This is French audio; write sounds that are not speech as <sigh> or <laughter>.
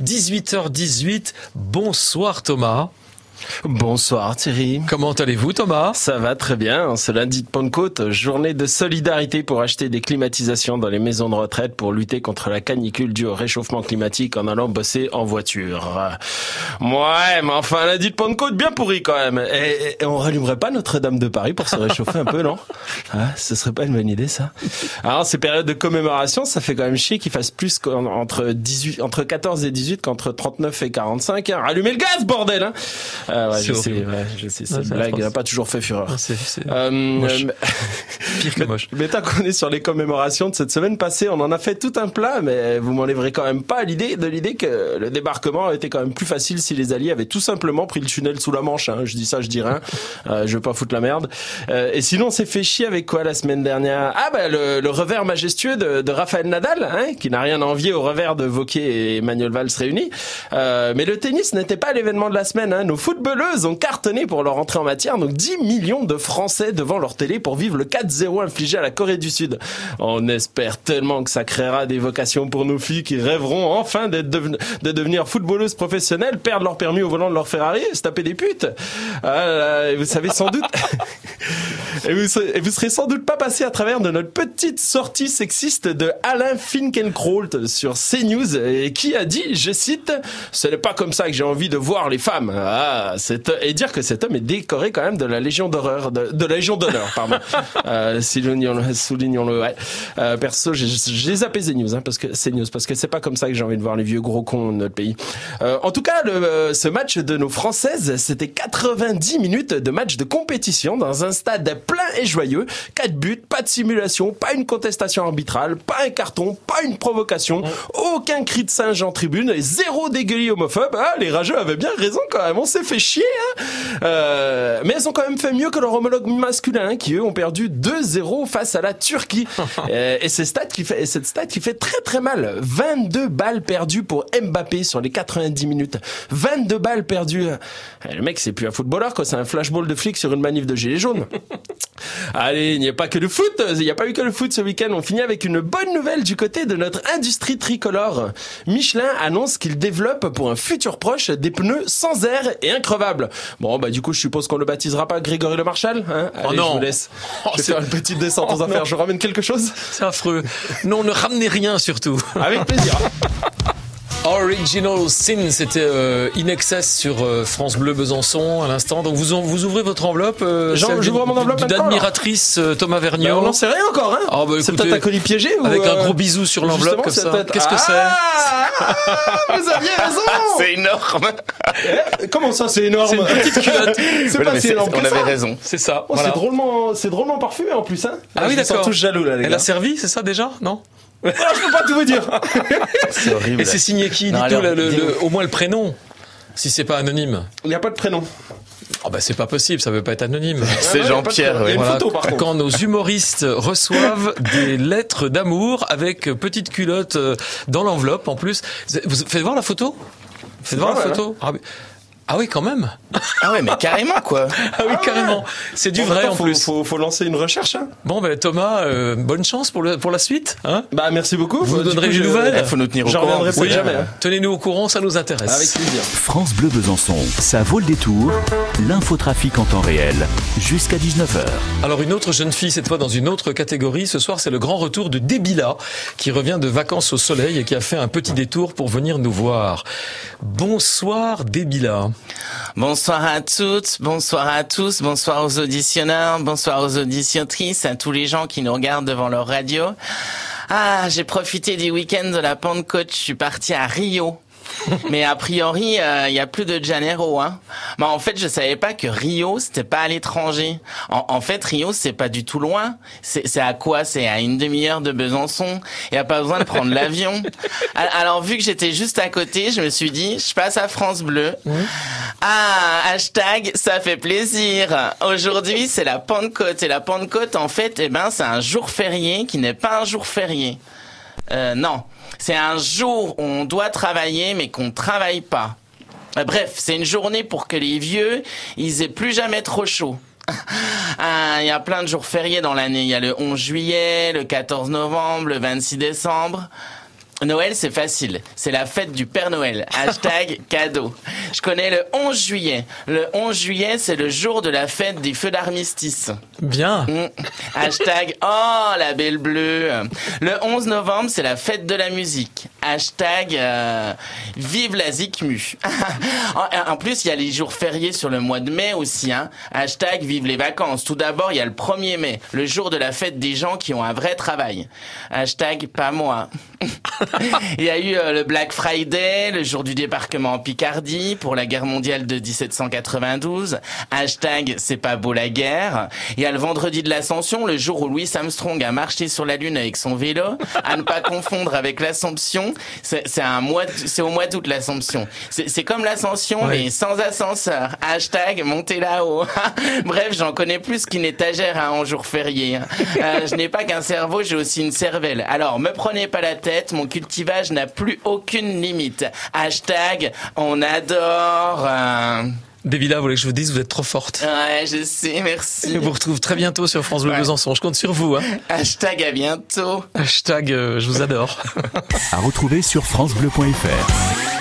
18h18. Bonsoir Thomas. Bonsoir Thierry. Comment allez-vous Thomas? Ça va très bien. Ce lundi de Pentecôte, journée de solidarité pour acheter des climatisations dans les maisons de retraite pour lutter contre la canicule due au réchauffement climatique en allant bosser en voiture. Ouais, mais enfin lundi de Pentecôte bien pourri quand même. Et, on rallumerait pas Notre-Dame de Paris pour se réchauffer un peu, non? <laughs> Ah, Ce serait pas une bonne idée ça. Alors ces périodes de commémoration, ça fait quand même chier qu'il fasse plus entre 18, entre 14 et 18 qu'entre 39 et 45. Hein. Rallumez le gaz, bordel hein ah ouais, je sais, ouais, je sais, cette blague n'a pas toujours fait fureur. Ah, c'est, euh. <laughs> Pire que moche. Mais, tant qu'on est sur les commémorations de cette semaine passée, on en a fait tout un plat, mais vous m'enlèverez quand même pas l'idée de l'idée que le débarquement était quand même plus facile si les Alliés avaient tout simplement pris le tunnel sous la Manche. Hein. Je dis ça, je dis rien. <laughs> Euh, je veux pas foutre la merde. Euh, et sinon, on s'est fait chier avec quoi la semaine dernière? Ah bah le, le, revers majestueux de, de Rafael Nadal, hein, qui n'a rien à envier au revers de Vauquier et Manuel Valls réunis. Euh, mais le tennis n'était pas l'événement de la semaine. Hein. Nos football footballeuses ont cartonné pour leur entrée en matière. Donc 10 millions de Français devant leur télé pour vivre le 4-0 infligé à la Corée du Sud. On espère tellement que ça créera des vocations pour nos filles qui rêveront enfin d'être de devenir footballeuses professionnelles, perdre leur permis au volant de leur Ferrari se taper des putes. Ah vous savez sans doute... <laughs> Et vous, serez, vous serez sans doute pas passé à travers de notre petite sortie sexiste de Alain Finkielkraut sur CNews et qui a dit, je cite, ce n'est pas comme ça que j'ai envie de voir les femmes. Ah, et dire que cet homme est décoré quand même de la Légion d'horreur, de, la Légion d'honneur, pardon. <laughs> euh, soulignons-le, soulignons-le. Ouais. Euh, perso, j'ai zappé CNews, hein, parce que CNews, parce que c'est pas comme ça que j'ai envie de voir les vieux gros cons de notre pays. Euh, en tout cas, le, euh, ce match de nos Françaises, c'était 90 minutes de match de compétition dans un stade plein et joyeux. Quatre buts, pas de simulation, pas une contestation arbitrale, pas un carton, pas une provocation, aucun cri de singe en tribune et zéro dégueulis homophobe. Ah, les rageux avaient bien raison quand même. On s'est fait chier. Hein euh, mais elles ont quand même fait mieux que leur homologue masculin hein, qui eux ont perdu 2-0 face à la Turquie. <laughs> Euh, et, c'est stat qui fait, et cette stat qui fait très très mal. 22 balles perdues pour Mbappé sur les 90 minutes. 22 balles perdues. Eh, le mec c'est plus un footballeur quoi, c'est un flashball de flic sur une manif de gilets jaunes. <laughs> Allez, il n'y a pas que le foot, il n'y a pas eu que le foot ce week-end. On finit avec une bonne nouvelle du côté de notre industrie tricolore. Michelin annonce qu'il développe pour un futur proche des pneus sans air et increvables. Bon, bah du coup, je suppose qu'on le baptisera pas Grégory Le Marchal. Hein oh non. je vous laisse. Oh, je vais faire une petite descente aux oh affaires. Je ramène quelque chose? C'est affreux. Non, ne ramenez rien surtout. Avec plaisir. <laughs> Original Sin, c'était euh, In Excess sur euh, France Bleu Besançon à l'instant. Donc vous, vous ouvrez votre enveloppe. Euh, J'ouvre mon enveloppe D'admiratrice euh, Thomas Vergniaud. Ben, on n'en sait rien encore. Hein oh, bah, c'est peut-être un colis piégé. Ou avec un gros bisou sur l'enveloppe comme ça. Qu'est-ce que c'est ah, Vous aviez raison. <laughs> c'est énorme. Eh, comment ça, c'est énorme C'est une petite culotte. <laughs> c'est pas si énorme On avait raison. C'est ça. Oh, voilà. C'est drôlement, parfumé en plus. Hein ah oui, d'accord. tous jaloux là, les Elle a servi, c'est ça déjà Non? ah, je peux pas tout vous dire. <laughs> C'est horrible. Et c'est signé qui Non, alors, le- le- au moins le prénom. Si c'est pas anonyme. Il n'y a pas de prénom. Oh bah c'est pas possible, ça veut pas être anonyme. <laughs> C'est Ouais, ouais, Jean-Pierre, une Voilà, quand nos humoristes reçoivent des lettres d'amour avec petite culotte euh, dans l'enveloppe en plus. Vous faites voir la photo? Faites voir la photo? ah. Ah oui, quand même. Ah ouais, mais carrément, quoi. <laughs> Ah oui, carrément. C'est du Bon, vrai en faut, plus. Faut, faut lancer une recherche. Hein. Bon ben Thomas, euh, bonne chance pour, le, pour la suite. Hein Bah merci beaucoup. Vous Du donnerez des nouvelles Il faut nous tenir au Je courant. reviendrai Oui, jamais. hein. Tenez-nous au courant, ça nous intéresse. Avec plaisir. France Bleu Besançon, ça vaut le détour. L'infotrafic en temps réel, jusqu'à 19h. Alors une autre jeune fille, cette fois dans une autre catégorie. Ce soir, c'est le grand retour de Débila, qui revient de vacances au soleil et qui a fait un petit détour pour venir nous voir. Bonsoir Débila. Bonsoir à toutes, bonsoir à tous, bonsoir aux auditionneurs, bonsoir aux auditiontrices, à tous les gens qui nous regardent devant leur radio. Ah, j'ai profité du week-end de la Pentecôte, je suis parti à Rio. <laughs> Mais a priori, euh, il y a plus de Janeiro. Hein. Mais en fait, je savais pas que Rio, c'était pas à l'étranger. En, en fait, Rio, c'est pas du tout loin. C'est à quoi? C'est à une demi-heure de Besançon. Il y a pas besoin de prendre l'avion. <laughs> Al- Alors, vu que j'étais juste à côté, je me suis dit, je passe à France Bleu. Ah, hashtag, ça fait plaisir. Aujourd'hui, c'est la Pentecôte. Et la Pentecôte, en fait, eh ben, c'est un jour férié qui n'est pas un jour férié. Euh, non, c'est un jour où on doit travailler mais qu'on travaille pas. Euh, Bref, c'est une journée pour que les vieux, ils aient plus jamais trop chaud. <laughs> Ah, Il y a plein de jours fériés dans l'année. Il y a le 11 juillet, le 14 novembre, le 26 décembre. Noël, c'est facile. C'est la fête du Père Noël. Hashtag <laughs> cadeau. Je connais le 11 juillet. Le 11 juillet, c'est le jour de la fête des feux d'armistice. Bien. Mm. Hashtag oh la belle bleue. Le 11 novembre, c'est la fête de la musique. Hashtag euh, vive la zikmu. <laughs> en, en plus, il y a les jours fériés sur le mois de mai aussi. Hein. Hashtag vive les vacances. Tout d'abord, il y a le 1er mai, le jour de la fête des gens qui ont un vrai travail. Hashtag pas moi. <laughs> Il y a eu euh, le Black Friday, le jour du débarquement en Picardie pour la guerre mondiale de 1792. Hashtag c'est pas beau la guerre. Il y a le vendredi de l'Ascension, le jour où Louis Armstrong a marché sur la Lune avec son vélo. À ne pas confondre avec l'Assomption. C'est un mois, c'est au mois d'août l'Assomption. C'est comme l'Ascension mais sans ascenseur. Hashtag montez là-haut. <laughs> Bref, j'en connais plus qu'une étagère hein, en jour férié. Euh, je n'ai pas qu'un cerveau, j'ai aussi une cervelle. Alors, me prenez pas la tête, mon cultivage n'a plus aucune limite. Hashtag on adore. Euh... Des vous voulez que je vous dise, vous êtes trop forte. Ouais, je sais, merci. Je vous retrouve très bientôt sur France Bleu ouais. Besançon. Je compte sur vous. Hein. Hashtag à bientôt. Hashtag euh, je vous adore. à retrouver sur francebleu.fr.